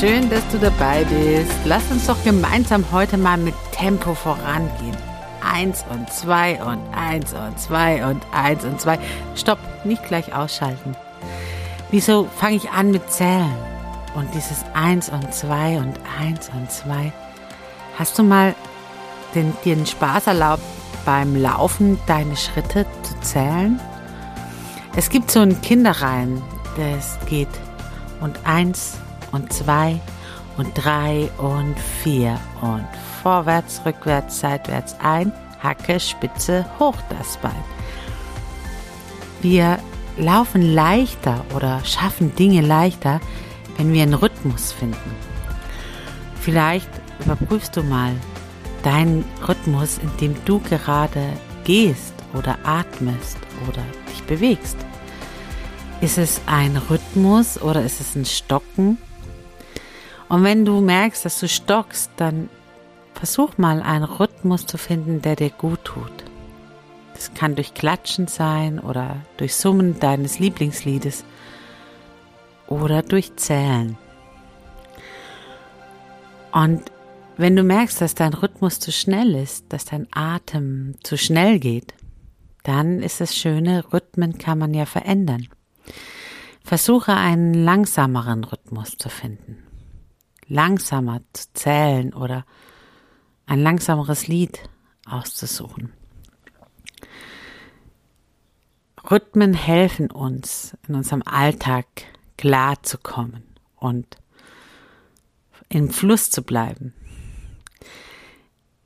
Schön, dass du dabei bist. Lass uns doch gemeinsam heute mal mit Tempo vorangehen. Eins und zwei und eins und zwei und eins und zwei. Stopp, nicht gleich ausschalten. Wieso fange ich an mit Zählen? Und dieses eins und zwei und eins und zwei. Hast du mal den, dir den Spaß erlaubt, beim Laufen deine Schritte zu zählen? Es gibt so einen Kinderreim, das geht und eins und zwei und drei und vier und vorwärts, rückwärts, seitwärts ein, Hacke, Spitze, hoch das Bein. Wir laufen leichter oder schaffen Dinge leichter, wenn wir einen Rhythmus finden. Vielleicht überprüfst du mal deinen Rhythmus, in dem du gerade gehst oder atmest oder dich bewegst. Ist es ein Rhythmus oder ist es ein Stocken? Und wenn du merkst, dass du stockst, dann versuch mal einen Rhythmus zu finden, der dir gut tut. Das kann durch Klatschen sein oder durch Summen deines Lieblingsliedes oder durch Zählen. Und wenn du merkst, dass dein Rhythmus zu schnell ist, dass dein Atem zu schnell geht, dann ist es schöne, Rhythmen kann man ja verändern. Versuche einen langsameren Rhythmus zu finden langsamer zu zählen oder ein langsameres Lied auszusuchen. Rhythmen helfen uns, in unserem Alltag klar zu kommen und im Fluss zu bleiben.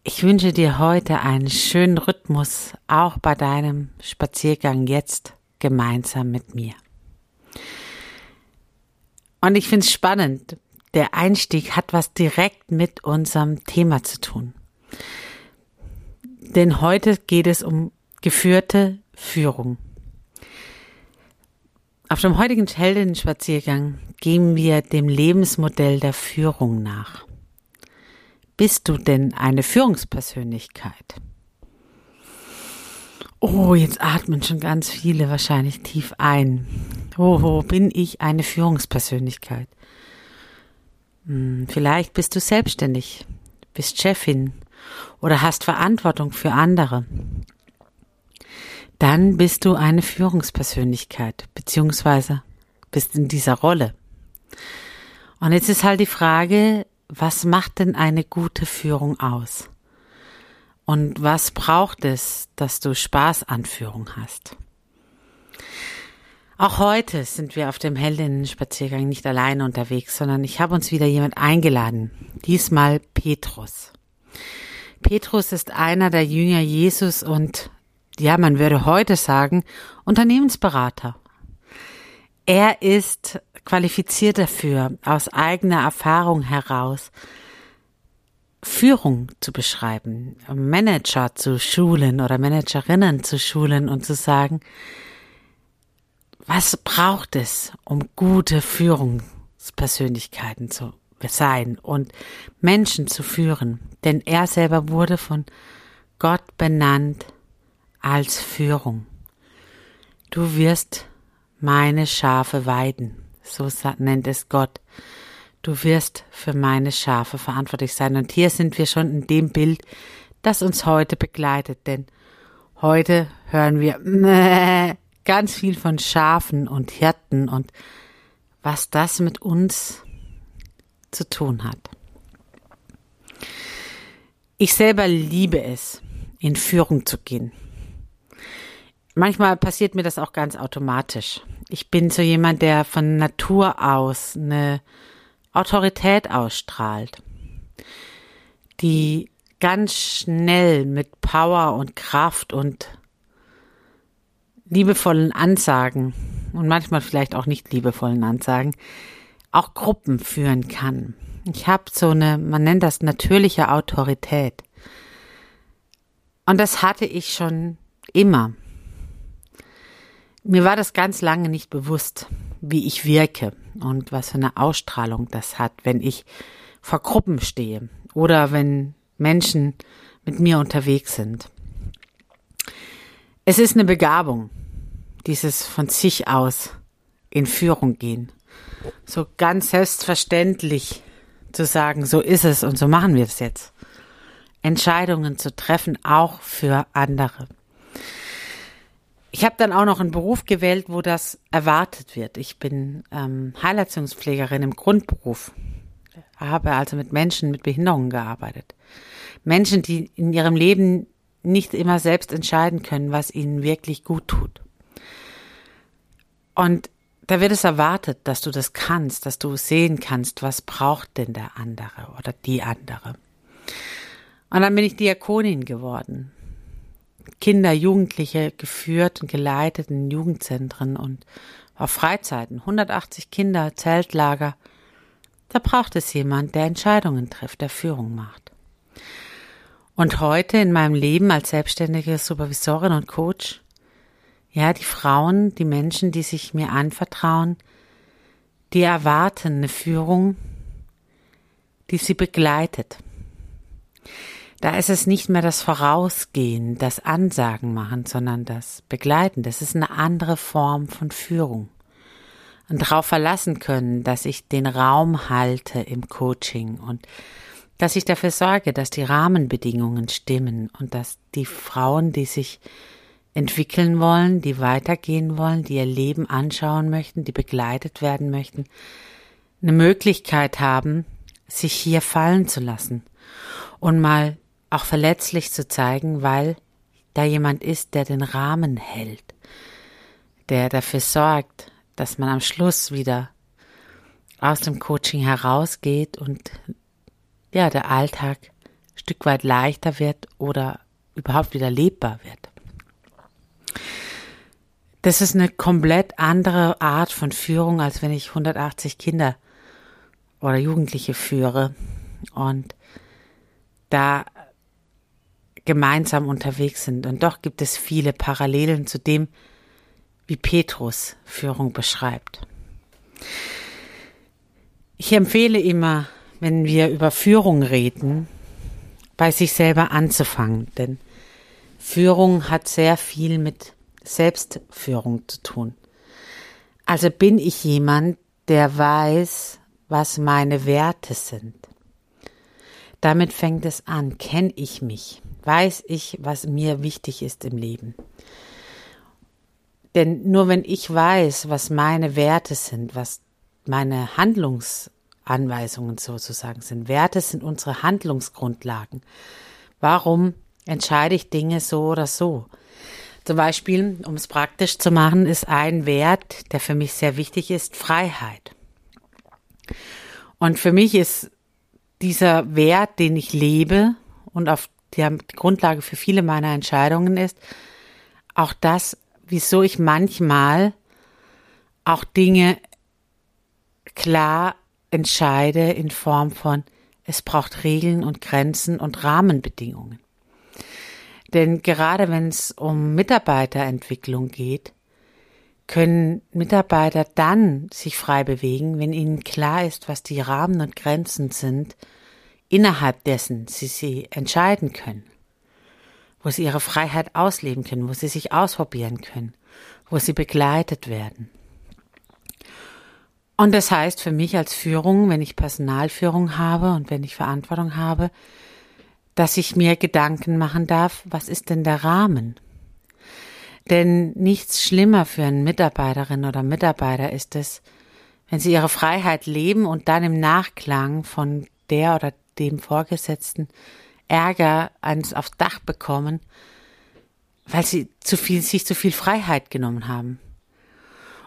Ich wünsche dir heute einen schönen Rhythmus, auch bei deinem Spaziergang jetzt gemeinsam mit mir. Und ich finde es spannend, der Einstieg hat was direkt mit unserem Thema zu tun. Denn heute geht es um geführte Führung. Auf dem heutigen Heldinnen-Spaziergang gehen wir dem Lebensmodell der Führung nach. Bist du denn eine Führungspersönlichkeit? Oh, jetzt atmen schon ganz viele wahrscheinlich tief ein. Oh, bin ich eine Führungspersönlichkeit? Hm, vielleicht bist du selbstständig, bist Chefin oder hast Verantwortung für andere. Dann bist du eine Führungspersönlichkeit, beziehungsweise bist in dieser Rolle. Und jetzt ist halt die Frage, was macht denn eine gute Führung aus? Und was braucht es, dass du Spaß an Führung hast? Auch heute sind wir auf dem Heldinnen-Spaziergang nicht alleine unterwegs, sondern ich habe uns wieder jemand eingeladen. Diesmal Petrus. Petrus ist einer der Jünger Jesus und, ja, man würde heute sagen, Unternehmensberater. Er ist qualifiziert dafür, aus eigener Erfahrung heraus Führung zu beschreiben, Manager zu schulen oder Managerinnen zu schulen und zu sagen, was braucht es, um gute Führungspersönlichkeiten zu sein und Menschen zu führen? Denn er selber wurde von Gott benannt als Führung. Du wirst meine Schafe weiden, so nennt es Gott. Du wirst für meine Schafe verantwortlich sein. Und hier sind wir schon in dem Bild, das uns heute begleitet, denn heute hören wir ganz viel von Schafen und Hirten und was das mit uns zu tun hat. Ich selber liebe es, in Führung zu gehen. Manchmal passiert mir das auch ganz automatisch. Ich bin so jemand, der von Natur aus eine Autorität ausstrahlt, die ganz schnell mit Power und Kraft und liebevollen Ansagen und manchmal vielleicht auch nicht liebevollen Ansagen auch Gruppen führen kann. Ich habe so eine, man nennt das natürliche Autorität. Und das hatte ich schon immer. Mir war das ganz lange nicht bewusst, wie ich wirke und was für eine Ausstrahlung das hat, wenn ich vor Gruppen stehe oder wenn Menschen mit mir unterwegs sind. Es ist eine Begabung, dieses von sich aus in Führung gehen. So ganz selbstverständlich zu sagen, so ist es und so machen wir es jetzt. Entscheidungen zu treffen, auch für andere. Ich habe dann auch noch einen Beruf gewählt, wo das erwartet wird. Ich bin ähm, Heilerziehungspflegerin im Grundberuf, habe also mit Menschen mit Behinderungen gearbeitet. Menschen, die in ihrem Leben nicht immer selbst entscheiden können, was ihnen wirklich gut tut. Und da wird es erwartet, dass du das kannst, dass du sehen kannst, was braucht denn der andere oder die andere. Und dann bin ich Diakonin geworden. Kinder, Jugendliche geführt und geleitet in Jugendzentren und auf Freizeiten. 180 Kinder, Zeltlager. Da braucht es jemand, der Entscheidungen trifft, der Führung macht. Und heute in meinem Leben als selbstständige Supervisorin und Coach, ja, die Frauen, die Menschen, die sich mir anvertrauen, die erwarten eine Führung, die sie begleitet, da ist es nicht mehr das Vorausgehen, das Ansagen machen, sondern das Begleiten. Das ist eine andere Form von Führung. Und darauf verlassen können, dass ich den Raum halte im Coaching und dass ich dafür sorge, dass die Rahmenbedingungen stimmen und dass die Frauen, die sich entwickeln wollen, die weitergehen wollen, die ihr Leben anschauen möchten, die begleitet werden möchten, eine Möglichkeit haben, sich hier fallen zu lassen und mal auch verletzlich zu zeigen, weil da jemand ist, der den Rahmen hält, der dafür sorgt, dass man am Schluss wieder aus dem Coaching herausgeht und ja, der Alltag ein Stück weit leichter wird oder überhaupt wieder lebbar wird. Das ist eine komplett andere Art von Führung, als wenn ich 180 Kinder oder Jugendliche führe. Und da gemeinsam unterwegs sind. Und doch gibt es viele Parallelen zu dem, wie Petrus Führung beschreibt. Ich empfehle immer, wenn wir über Führung reden, bei sich selber anzufangen, denn Führung hat sehr viel mit Selbstführung zu tun. Also bin ich jemand, der weiß, was meine Werte sind. Damit fängt es an, kenne ich mich weiß ich, was mir wichtig ist im Leben. Denn nur wenn ich weiß, was meine Werte sind, was meine Handlungsanweisungen sozusagen sind, Werte sind unsere Handlungsgrundlagen. Warum entscheide ich Dinge so oder so? Zum Beispiel, um es praktisch zu machen, ist ein Wert, der für mich sehr wichtig ist, Freiheit. Und für mich ist dieser Wert, den ich lebe und auf die Grundlage für viele meiner Entscheidungen ist, auch das, wieso ich manchmal auch Dinge klar entscheide in Form von, es braucht Regeln und Grenzen und Rahmenbedingungen. Denn gerade wenn es um Mitarbeiterentwicklung geht, können Mitarbeiter dann sich frei bewegen, wenn ihnen klar ist, was die Rahmen und Grenzen sind, innerhalb dessen sie sie entscheiden können, wo sie ihre Freiheit ausleben können, wo sie sich ausprobieren können, wo sie begleitet werden. Und das heißt für mich als Führung, wenn ich Personalführung habe und wenn ich Verantwortung habe, dass ich mir Gedanken machen darf, was ist denn der Rahmen? Denn nichts schlimmer für einen Mitarbeiterin oder Mitarbeiter ist es, wenn sie ihre Freiheit leben und dann im Nachklang von der oder dem Vorgesetzten Ärger eins aufs Dach bekommen, weil sie zu viel, sich zu viel Freiheit genommen haben.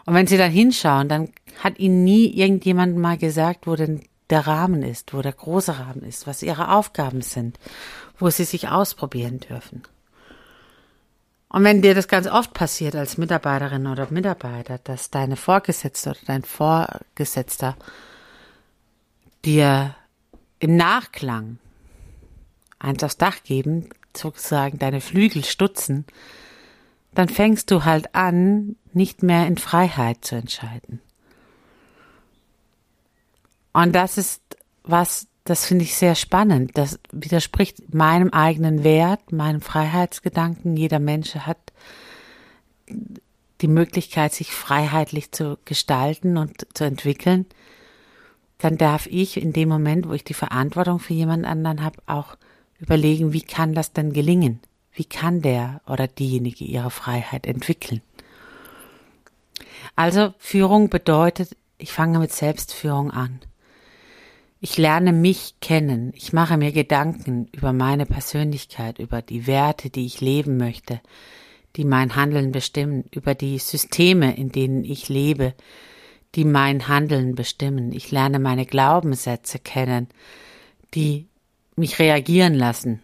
Und wenn sie dann hinschauen, dann hat ihnen nie irgendjemand mal gesagt, wo denn der Rahmen ist, wo der große Rahmen ist, was ihre Aufgaben sind, wo sie sich ausprobieren dürfen. Und wenn dir das ganz oft passiert als Mitarbeiterin oder Mitarbeiter, dass deine Vorgesetzte oder dein Vorgesetzter dir im Nachklang eins aufs Dach geben, sozusagen deine Flügel stutzen, dann fängst du halt an, nicht mehr in Freiheit zu entscheiden. Und das ist was, das finde ich sehr spannend. Das widerspricht meinem eigenen Wert, meinem Freiheitsgedanken. Jeder Mensch hat die Möglichkeit, sich freiheitlich zu gestalten und zu entwickeln. Dann darf ich in dem Moment, wo ich die Verantwortung für jemand anderen habe, auch überlegen, wie kann das denn gelingen? Wie kann der oder diejenige ihre Freiheit entwickeln? Also Führung bedeutet, ich fange mit Selbstführung an. Ich lerne mich kennen. Ich mache mir Gedanken über meine Persönlichkeit, über die Werte, die ich leben möchte, die mein Handeln bestimmen, über die Systeme, in denen ich lebe, die mein Handeln bestimmen. Ich lerne meine Glaubenssätze kennen, die mich reagieren lassen.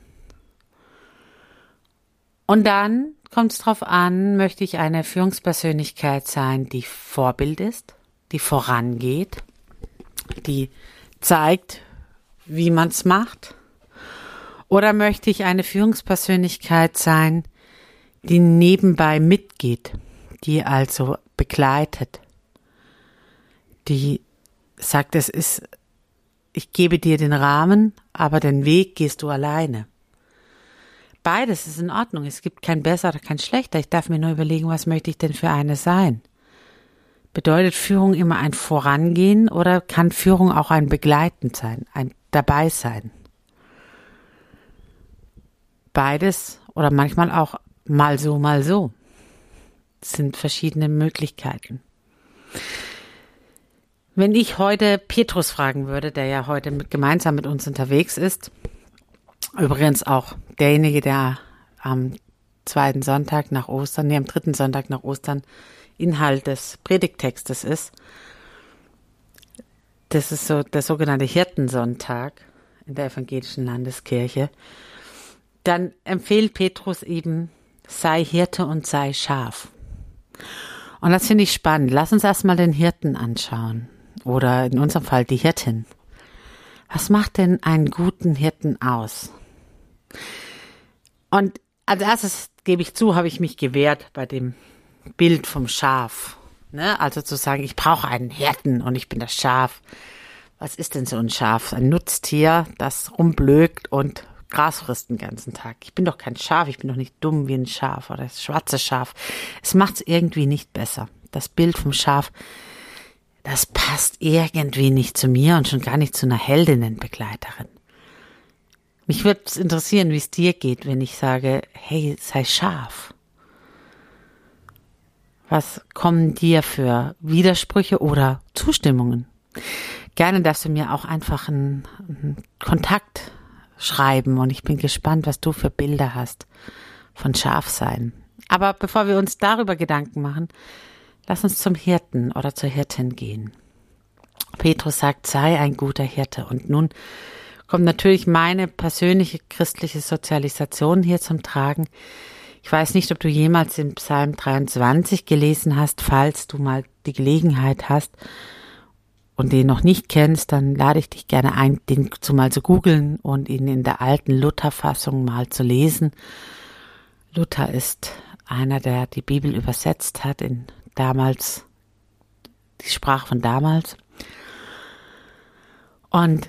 Und dann kommt es darauf an, möchte ich eine Führungspersönlichkeit sein, die Vorbild ist, die vorangeht, die zeigt, wie man es macht? Oder möchte ich eine Führungspersönlichkeit sein, die nebenbei mitgeht, die also begleitet, die sagt, es ist, ich gebe dir den Rahmen, aber den Weg gehst du alleine. Beides ist in Ordnung. Es gibt kein besser oder kein schlechter. Ich darf mir nur überlegen, was möchte ich denn für eine sein? Bedeutet Führung immer ein Vorangehen oder kann Führung auch ein Begleitend sein, ein Dabeisein? Beides oder manchmal auch mal so, mal so. Das sind verschiedene Möglichkeiten. Wenn ich heute Petrus fragen würde, der ja heute mit, gemeinsam mit uns unterwegs ist, übrigens auch derjenige, der am zweiten Sonntag nach Ostern, nee, am dritten Sonntag nach Ostern Inhalt des Predigtextes ist. Das ist so der sogenannte Hirtensonntag in der evangelischen Landeskirche. Dann empfiehlt Petrus eben, sei Hirte und sei Schaf. Und das finde ich spannend. Lass uns erstmal den Hirten anschauen. Oder in unserem Fall die Hirtin. Was macht denn einen guten Hirten aus? Und als erstes gebe ich zu, habe ich mich gewehrt bei dem Bild vom Schaf. Ne? Also zu sagen, ich brauche einen Hirten und ich bin das Schaf. Was ist denn so ein Schaf? Ein Nutztier, das rumblökt und Gras frisst den ganzen Tag. Ich bin doch kein Schaf, ich bin doch nicht dumm wie ein Schaf oder das schwarze Schaf. Es macht es irgendwie nicht besser. Das Bild vom Schaf, das passt irgendwie nicht zu mir und schon gar nicht zu einer Heldinnenbegleiterin. Mich würde es interessieren, wie es dir geht, wenn ich sage, hey, sei scharf. Was kommen dir für Widersprüche oder Zustimmungen? Gerne darfst du mir auch einfach einen, einen Kontakt schreiben und ich bin gespannt, was du für Bilder hast von Schafsein. Aber bevor wir uns darüber Gedanken machen, lass uns zum Hirten oder zur Hirtin gehen. Petrus sagt, sei ein guter Hirte. Und nun kommt natürlich meine persönliche christliche Sozialisation hier zum Tragen. Ich weiß nicht, ob du jemals den Psalm 23 gelesen hast. Falls du mal die Gelegenheit hast und den noch nicht kennst, dann lade ich dich gerne ein, den zu mal zu googeln und ihn in der alten Luther-Fassung mal zu lesen. Luther ist einer, der die Bibel übersetzt hat in damals, die Sprache von damals. Und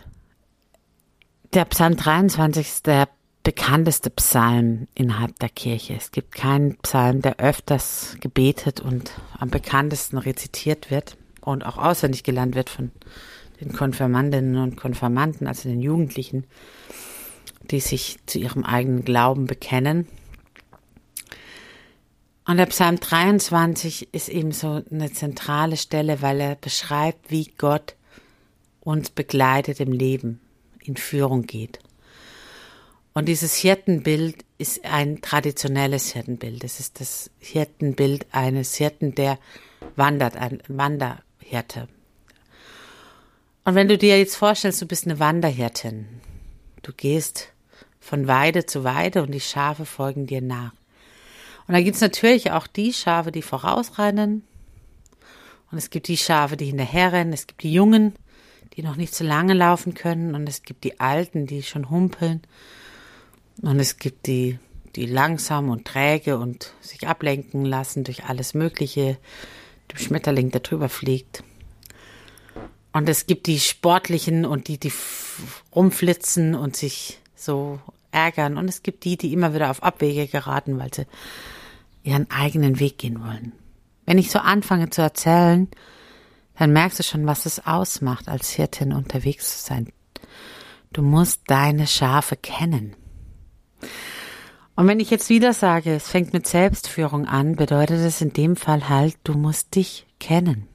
der Psalm 23 ist der bekannteste Psalm innerhalb der Kirche. Es gibt keinen Psalm, der öfters gebetet und am bekanntesten rezitiert wird und auch auswendig gelernt wird von den Konfirmandinnen und Konfirmanden, also den Jugendlichen, die sich zu ihrem eigenen Glauben bekennen. Und der Psalm 23 ist eben so eine zentrale Stelle, weil er beschreibt, wie Gott uns begleitet im Leben, in Führung geht. Und dieses Hirtenbild ist ein traditionelles Hirtenbild. Es ist das Hirtenbild eines Hirten, der wandert, ein Wanderhirte. Und wenn du dir jetzt vorstellst, du bist eine Wanderhirtin, du gehst von Weide zu Weide und die Schafe folgen dir nach. Und da gibt es natürlich auch die Schafe, die vorausrennen. Und es gibt die Schafe, die hinterherrennen. Es gibt die Jungen, die noch nicht so lange laufen können. Und es gibt die Alten, die schon humpeln. Und es gibt die, die langsam und träge und sich ablenken lassen durch alles Mögliche. Der Schmetterling, der drüber fliegt. Und es gibt die Sportlichen und die, die rumflitzen und sich so ärgern. Und es gibt die, die immer wieder auf Abwege geraten, weil sie ihren eigenen Weg gehen wollen. Wenn ich so anfange zu erzählen, dann merkst du schon, was es ausmacht, als Hirtin unterwegs zu sein. Du musst deine Schafe kennen. Und wenn ich jetzt wieder sage, es fängt mit Selbstführung an, bedeutet es in dem Fall halt, du musst dich kennen.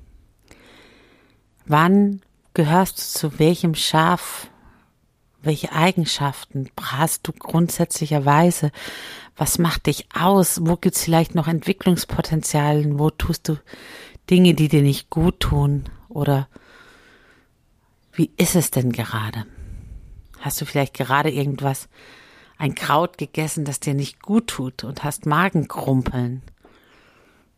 Wann gehörst du zu welchem Schaf welche Eigenschaften hast du grundsätzlicherweise? Was macht dich aus? Wo gibt's vielleicht noch Entwicklungspotenzialen? Wo tust du Dinge, die dir nicht gut tun? Oder wie ist es denn gerade? Hast du vielleicht gerade irgendwas, ein Kraut gegessen, das dir nicht gut tut und hast Magenkrumpeln?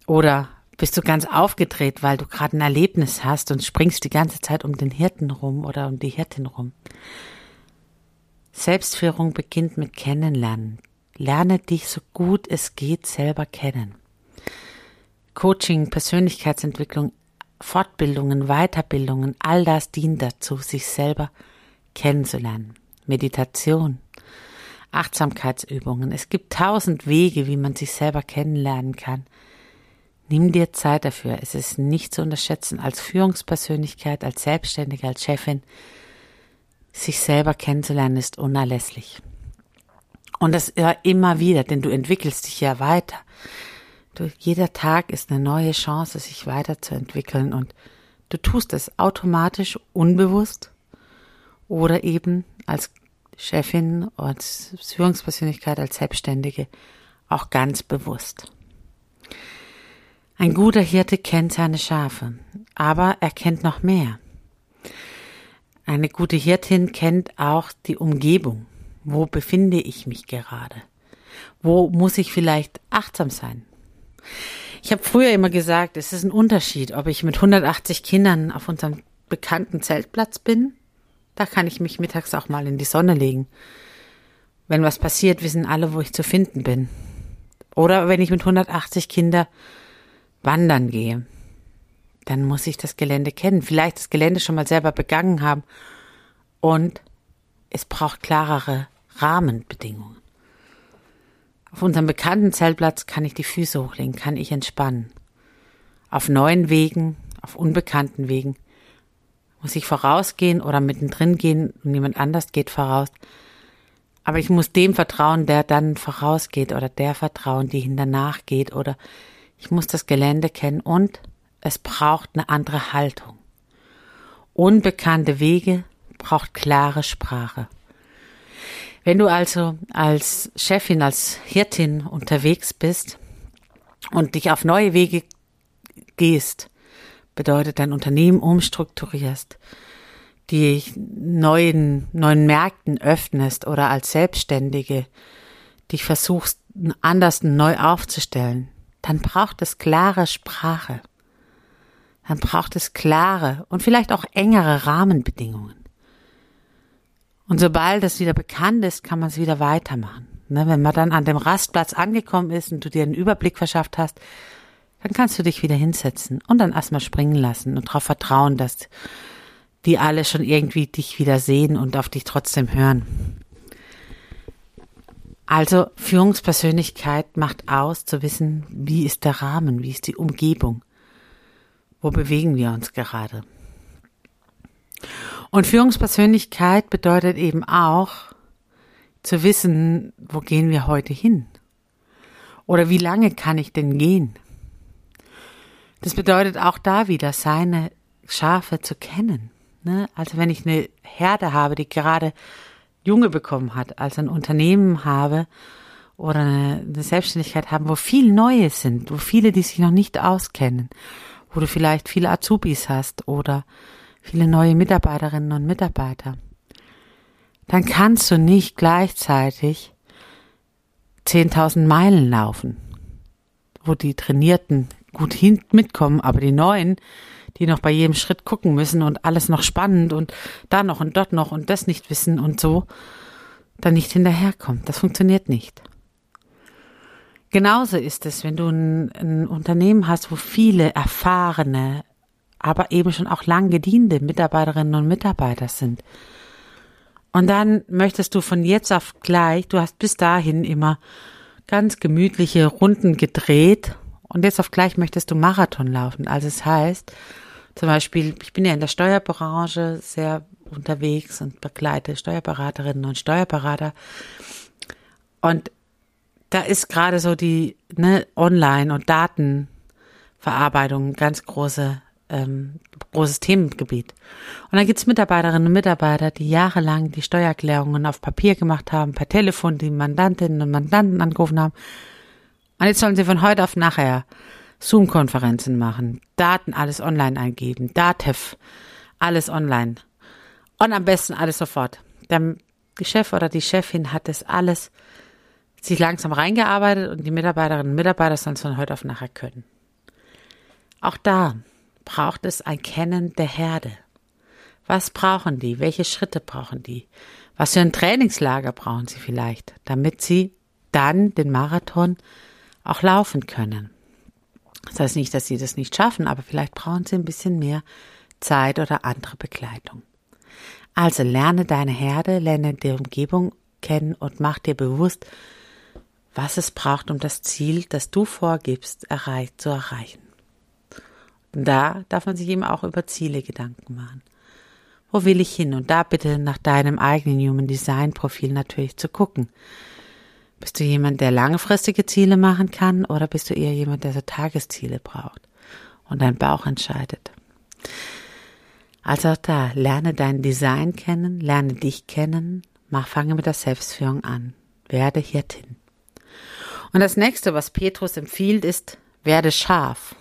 Oder bist du ganz aufgedreht, weil du gerade ein Erlebnis hast und springst die ganze Zeit um den Hirten rum oder um die Hirtin rum? Selbstführung beginnt mit Kennenlernen. Lerne dich so gut es geht selber kennen. Coaching, Persönlichkeitsentwicklung, Fortbildungen, Weiterbildungen, all das dient dazu, sich selber kennenzulernen. Meditation, Achtsamkeitsübungen. Es gibt tausend Wege, wie man sich selber kennenlernen kann. Nimm dir Zeit dafür. Es ist nicht zu unterschätzen als Führungspersönlichkeit, als Selbstständige, als Chefin sich selber kennenzulernen ist unerlässlich. Und das immer wieder, denn du entwickelst dich ja weiter. Du, jeder Tag ist eine neue Chance, sich weiterzuentwickeln und du tust es automatisch, unbewusst oder eben als Chefin, als Führungspersönlichkeit, als Selbstständige auch ganz bewusst. Ein guter Hirte kennt seine Schafe, aber er kennt noch mehr. Eine gute Hirtin kennt auch die Umgebung. Wo befinde ich mich gerade? Wo muss ich vielleicht achtsam sein? Ich habe früher immer gesagt, es ist ein Unterschied, ob ich mit 180 Kindern auf unserem bekannten Zeltplatz bin. Da kann ich mich mittags auch mal in die Sonne legen. Wenn was passiert, wissen alle, wo ich zu finden bin. Oder wenn ich mit 180 Kindern wandern gehe dann muss ich das Gelände kennen, vielleicht das Gelände schon mal selber begangen haben und es braucht klarere Rahmenbedingungen. Auf unserem bekannten Zeltplatz kann ich die Füße hochlegen, kann ich entspannen. Auf neuen Wegen, auf unbekannten Wegen muss ich vorausgehen oder mittendrin gehen und jemand anders geht voraus. Aber ich muss dem vertrauen, der dann vorausgeht oder der vertrauen, die hinternach geht oder ich muss das Gelände kennen und es braucht eine andere Haltung. Unbekannte Wege braucht klare Sprache. Wenn du also als Chefin, als Hirtin unterwegs bist und dich auf neue Wege gehst, bedeutet dein Unternehmen umstrukturierst, die neuen, neuen Märkten öffnest oder als Selbstständige dich versuchst, anders neu aufzustellen, dann braucht es klare Sprache dann braucht es klare und vielleicht auch engere Rahmenbedingungen. Und sobald es wieder bekannt ist, kann man es wieder weitermachen. Ne, wenn man dann an dem Rastplatz angekommen ist und du dir einen Überblick verschafft hast, dann kannst du dich wieder hinsetzen und dann erstmal springen lassen und darauf vertrauen, dass die alle schon irgendwie dich wieder sehen und auf dich trotzdem hören. Also Führungspersönlichkeit macht aus, zu wissen, wie ist der Rahmen, wie ist die Umgebung. Wo bewegen wir uns gerade? Und Führungspersönlichkeit bedeutet eben auch zu wissen, wo gehen wir heute hin? Oder wie lange kann ich denn gehen? Das bedeutet auch da wieder, seine Schafe zu kennen. Ne? Also wenn ich eine Herde habe, die gerade Junge bekommen hat, also ein Unternehmen habe oder eine, Selbstständigkeit haben, wo viel Neues sind, wo viele, die sich noch nicht auskennen, wo du vielleicht viele Azubis hast oder viele neue Mitarbeiterinnen und Mitarbeiter, dann kannst du nicht gleichzeitig 10.000 Meilen laufen, wo die Trainierten gut hin mitkommen, aber die Neuen, die noch bei jedem Schritt gucken müssen und alles noch spannend und da noch und dort noch und das nicht wissen und so, dann nicht hinterherkommt. Das funktioniert nicht. Genauso ist es, wenn du ein, ein Unternehmen hast, wo viele erfahrene, aber eben schon auch lang gediente Mitarbeiterinnen und Mitarbeiter sind. Und dann möchtest du von jetzt auf gleich, du hast bis dahin immer ganz gemütliche Runden gedreht und jetzt auf gleich möchtest du Marathon laufen. Also es heißt, zum Beispiel, ich bin ja in der Steuerbranche sehr unterwegs und begleite Steuerberaterinnen und Steuerberater. Und da ist gerade so die ne, Online- und Datenverarbeitung ein ganz große, ähm, großes Themengebiet. Und dann gibt's Mitarbeiterinnen und Mitarbeiter, die jahrelang die Steuererklärungen auf Papier gemacht haben, per Telefon die Mandantinnen und Mandanten angerufen haben. Und jetzt sollen sie von heute auf nachher Zoom-Konferenzen machen, Daten alles online eingeben, Datev, alles online. Und am besten alles sofort. Der Chef oder die Chefin hat das alles sich langsam reingearbeitet und die Mitarbeiterinnen und Mitarbeiter sollen es von heute auf nachher können. Auch da braucht es ein Kennen der Herde. Was brauchen die? Welche Schritte brauchen die? Was für ein Trainingslager brauchen sie vielleicht, damit sie dann den Marathon auch laufen können? Das heißt nicht, dass sie das nicht schaffen, aber vielleicht brauchen sie ein bisschen mehr Zeit oder andere Begleitung. Also lerne deine Herde, lerne die Umgebung kennen und mach dir bewusst, was es braucht, um das Ziel, das du vorgibst, erreicht, zu erreichen. Und da darf man sich eben auch über Ziele Gedanken machen. Wo will ich hin? Und da bitte nach deinem eigenen Human Design Profil natürlich zu gucken. Bist du jemand, der langfristige Ziele machen kann oder bist du eher jemand, der so Tagesziele braucht und dein Bauch entscheidet? Also auch da, lerne dein Design kennen, lerne dich kennen, mach, fange mit der Selbstführung an, werde Hirtin. Und das nächste, was Petrus empfiehlt, ist, werde scharf.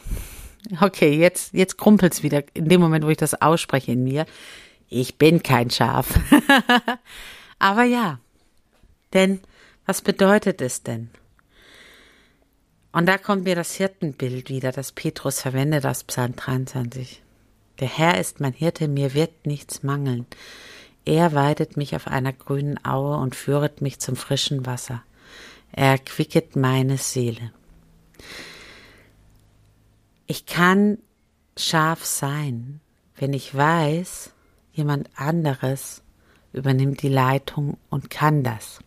Okay, jetzt, jetzt krumpelt's wieder in dem Moment, wo ich das ausspreche in mir. Ich bin kein Schaf. Aber ja, denn was bedeutet es denn? Und da kommt mir das Hirtenbild wieder, das Petrus verwendet aus Psalm 23. Der Herr ist mein Hirte, mir wird nichts mangeln. Er weidet mich auf einer grünen Aue und führet mich zum frischen Wasser. Er erquicket meine Seele. Ich kann scharf sein, wenn ich weiß, jemand anderes übernimmt die Leitung und kann das.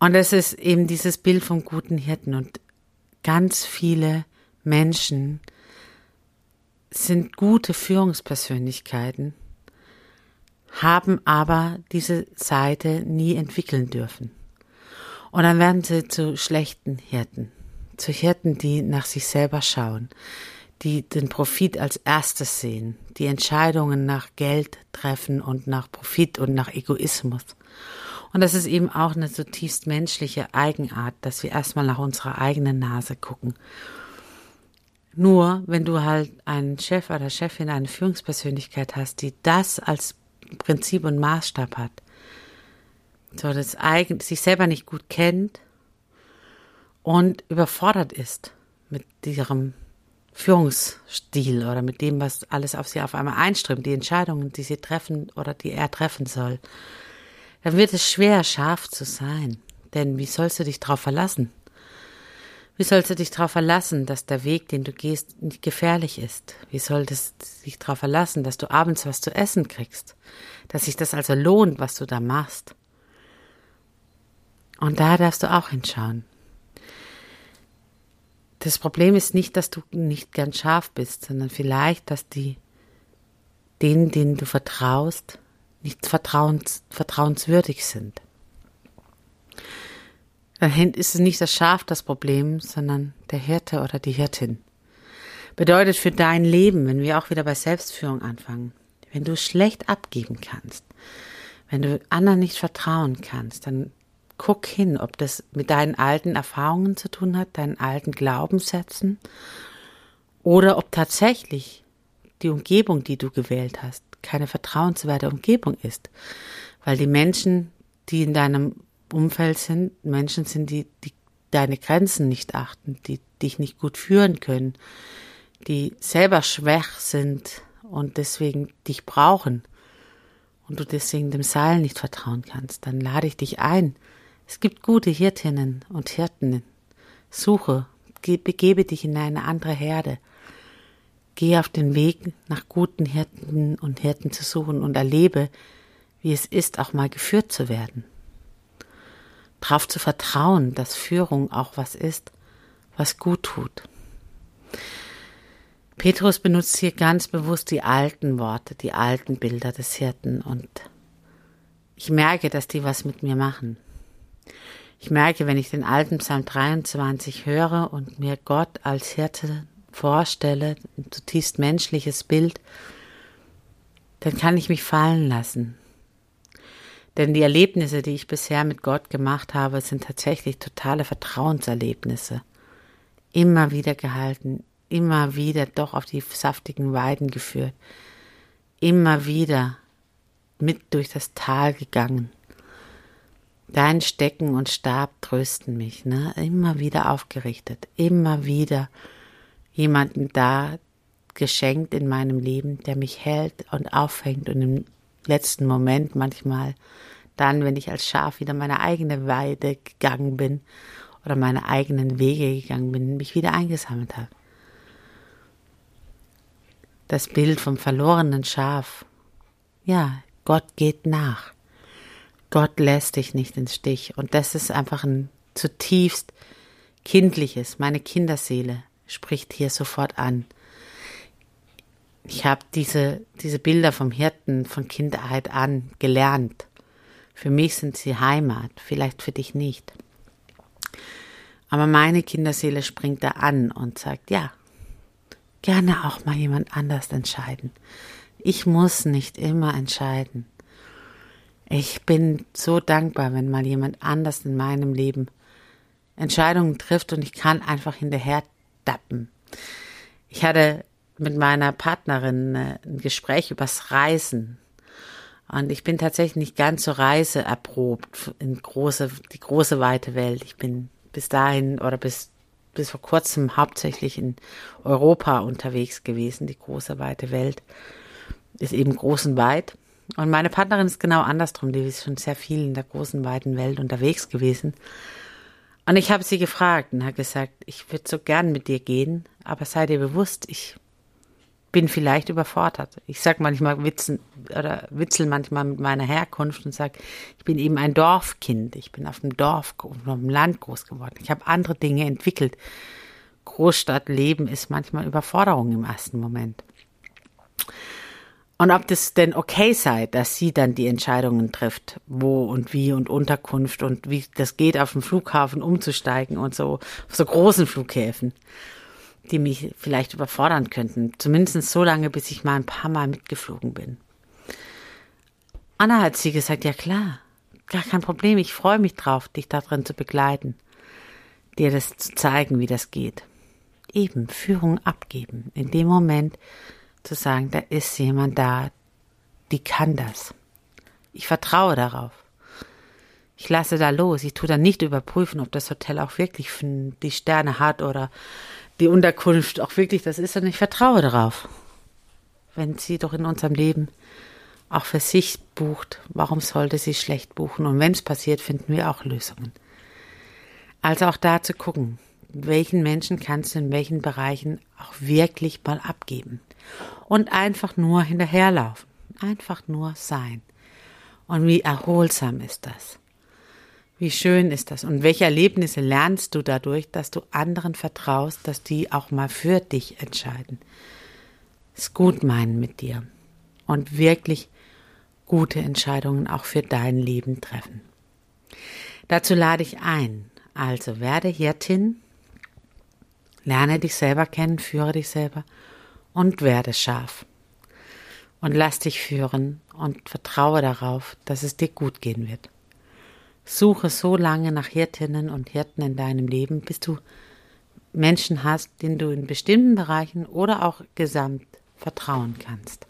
Und es ist eben dieses Bild vom guten Hirten und ganz viele Menschen sind gute Führungspersönlichkeiten, haben aber diese Seite nie entwickeln dürfen. Und dann werden sie zu schlechten Hirten, zu Hirten, die nach sich selber schauen, die den Profit als erstes sehen, die Entscheidungen nach Geld treffen und nach Profit und nach Egoismus. Und das ist eben auch eine zutiefst menschliche Eigenart, dass wir erstmal nach unserer eigenen Nase gucken. Nur wenn du halt einen Chef oder Chefin, eine Führungspersönlichkeit hast, die das als Prinzip und Maßstab hat, so das eigen, sich selber nicht gut kennt und überfordert ist mit ihrem Führungsstil oder mit dem, was alles auf sie auf einmal einströmt, die Entscheidungen, die sie treffen oder die er treffen soll, dann wird es schwer, scharf zu sein. Denn wie sollst du dich darauf verlassen? Wie sollst du dich darauf verlassen, dass der Weg, den du gehst, nicht gefährlich ist? Wie solltest du dich darauf verlassen, dass du abends was zu essen kriegst? Dass sich das also lohnt, was du da machst? Und da darfst du auch hinschauen. Das Problem ist nicht, dass du nicht gern scharf bist, sondern vielleicht, dass die, denen, denen du vertraust, nicht vertrauens, vertrauenswürdig sind. Dann ist es nicht das Schaf das Problem, sondern der Hirte oder die Hirtin. Bedeutet für dein Leben, wenn wir auch wieder bei Selbstführung anfangen, wenn du schlecht abgeben kannst, wenn du anderen nicht vertrauen kannst, dann guck hin, ob das mit deinen alten Erfahrungen zu tun hat, deinen alten Glaubenssätzen oder ob tatsächlich die Umgebung, die du gewählt hast, keine vertrauenswerte Umgebung ist. Weil die Menschen, die in deinem Umfeld sind, Menschen sind, die, die deine Grenzen nicht achten, die dich nicht gut führen können, die selber schwach sind und deswegen dich brauchen und du deswegen dem Seil nicht vertrauen kannst, dann lade ich dich ein. Es gibt gute Hirtinnen und Hirten. Suche, begebe dich in eine andere Herde. Geh auf den Weg nach guten Hirten und Hirten zu suchen und erlebe, wie es ist, auch mal geführt zu werden. Darauf zu vertrauen, dass Führung auch was ist, was gut tut. Petrus benutzt hier ganz bewusst die alten Worte, die alten Bilder des Hirten und ich merke, dass die was mit mir machen. Ich merke, wenn ich den alten Psalm 23 höre und mir Gott als Hirte vorstelle, ein zutiefst menschliches Bild, dann kann ich mich fallen lassen. Denn die Erlebnisse, die ich bisher mit Gott gemacht habe, sind tatsächlich totale Vertrauenserlebnisse. Immer wieder gehalten, immer wieder doch auf die saftigen Weiden geführt, immer wieder mit durch das Tal gegangen. Dein Stecken und Stab trösten mich, ne? Immer wieder aufgerichtet, immer wieder jemanden da geschenkt in meinem Leben, der mich hält und aufhängt und im letzten Moment manchmal dann, wenn ich als Schaf wieder meine eigene Weide gegangen bin oder meine eigenen Wege gegangen bin, mich wieder eingesammelt habe. Das Bild vom verlorenen Schaf. Ja, Gott geht nach. Gott lässt dich nicht ins Stich. Und das ist einfach ein zutiefst kindliches, meine Kinderseele spricht hier sofort an. Ich habe diese, diese Bilder vom Hirten von Kindheit an gelernt. Für mich sind sie Heimat, vielleicht für dich nicht. Aber meine Kinderseele springt da an und sagt, ja, gerne auch mal jemand anders entscheiden. Ich muss nicht immer entscheiden. Ich bin so dankbar, wenn mal jemand anders in meinem Leben Entscheidungen trifft und ich kann einfach hinterher Dappen. Ich hatte mit meiner Partnerin äh, ein Gespräch übers Reisen. Und ich bin tatsächlich nicht ganz so reiseerprobt in große, die große weite Welt. Ich bin bis dahin oder bis, bis vor kurzem hauptsächlich in Europa unterwegs gewesen. Die große weite Welt ist eben groß und weit. Und meine Partnerin ist genau andersrum. Die ist schon sehr viel in der großen, weiten Welt unterwegs gewesen. Und ich habe sie gefragt und habe gesagt, ich würde so gern mit dir gehen, aber sei dir bewusst, ich bin vielleicht überfordert. Ich sag manchmal Witzen oder witzel manchmal mit meiner Herkunft und sag, ich bin eben ein Dorfkind. Ich bin auf dem Dorf, auf dem Land groß geworden. Ich habe andere Dinge entwickelt. Großstadtleben ist manchmal Überforderung im ersten Moment. Und ob das denn okay sei, dass sie dann die Entscheidungen trifft, wo und wie und Unterkunft und wie das geht, auf dem Flughafen umzusteigen und so, auf so großen Flughäfen, die mich vielleicht überfordern könnten. Zumindest so lange, bis ich mal ein paar Mal mitgeflogen bin. Anna hat sie gesagt, ja klar, gar kein Problem, ich freue mich drauf, dich darin zu begleiten, dir das zu zeigen, wie das geht. Eben Führung abgeben. In dem Moment, zu sagen, da ist jemand da, die kann das. Ich vertraue darauf. Ich lasse da los. Ich tue dann nicht überprüfen, ob das Hotel auch wirklich die Sterne hat oder die Unterkunft auch wirklich das ist, sondern ich vertraue darauf. Wenn sie doch in unserem Leben auch für sich bucht, warum sollte sie schlecht buchen? Und wenn es passiert, finden wir auch Lösungen. Also auch da zu gucken, welchen Menschen kannst du in welchen Bereichen auch wirklich mal abgeben und einfach nur hinterherlaufen, einfach nur sein. Und wie erholsam ist das? Wie schön ist das? Und welche Erlebnisse lernst du dadurch, dass du anderen vertraust, dass die auch mal für dich entscheiden? Es gut meinen mit dir und wirklich gute Entscheidungen auch für dein Leben treffen. Dazu lade ich ein, Also werde Hirtin, lerne dich selber kennen, führe dich selber und werde scharf. Und lass dich führen und vertraue darauf, dass es dir gut gehen wird. Suche so lange nach Hirtinnen und Hirten in deinem Leben, bis du Menschen hast, denen du in bestimmten Bereichen oder auch gesamt vertrauen kannst.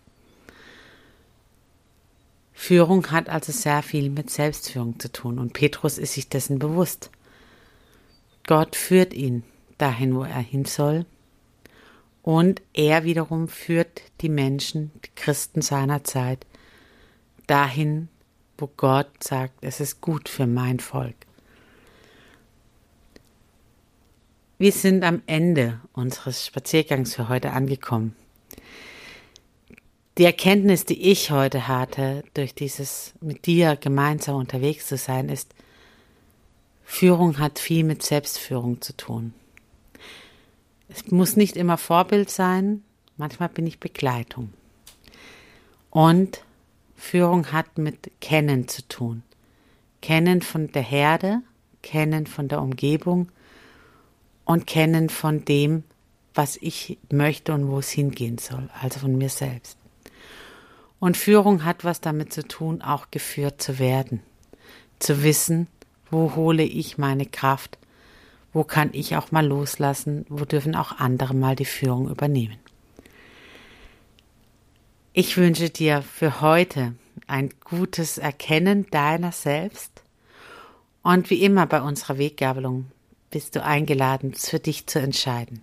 Führung hat also sehr viel mit Selbstführung zu tun und Petrus ist sich dessen bewusst. Gott führt ihn dahin, wo er hin soll und er wiederum führt die Menschen, die Christen seiner Zeit, dahin, wo Gott sagt, es ist gut für mein Volk. Wir sind am Ende unseres Spaziergangs für heute angekommen. Die Erkenntnis, die ich heute hatte, durch dieses mit dir gemeinsam unterwegs zu sein, ist, Führung hat viel mit Selbstführung zu tun. Es muss nicht immer Vorbild sein, manchmal bin ich Begleitung. Und Führung hat mit Kennen zu tun. Kennen von der Herde, Kennen von der Umgebung und Kennen von dem, was ich möchte und wo es hingehen soll, also von mir selbst. Und Führung hat was damit zu tun, auch geführt zu werden. Zu wissen, wo hole ich meine Kraft, wo kann ich auch mal loslassen, wo dürfen auch andere mal die Führung übernehmen. Ich wünsche dir für heute ein gutes Erkennen deiner selbst und wie immer bei unserer Weggabelung bist du eingeladen, für dich zu entscheiden.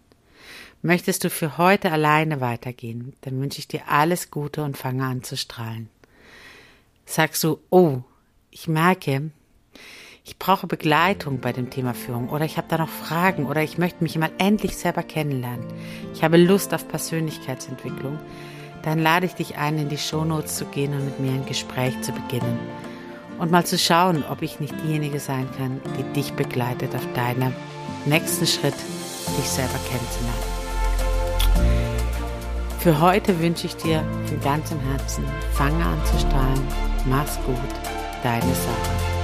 Möchtest du für heute alleine weitergehen, dann wünsche ich dir alles Gute und fange an zu strahlen. Sagst du, oh, ich merke, ich brauche Begleitung bei dem Thema Führung oder ich habe da noch Fragen oder ich möchte mich mal endlich selber kennenlernen. Ich habe Lust auf Persönlichkeitsentwicklung. Dann lade ich dich ein, in die Shownotes zu gehen und mit mir ein Gespräch zu beginnen und mal zu schauen, ob ich nicht diejenige sein kann, die dich begleitet auf deinem nächsten Schritt, dich selber kennenzulernen. Für heute wünsche ich dir von ganzem Herzen, fange an zu strahlen, mach's gut, deine Sache.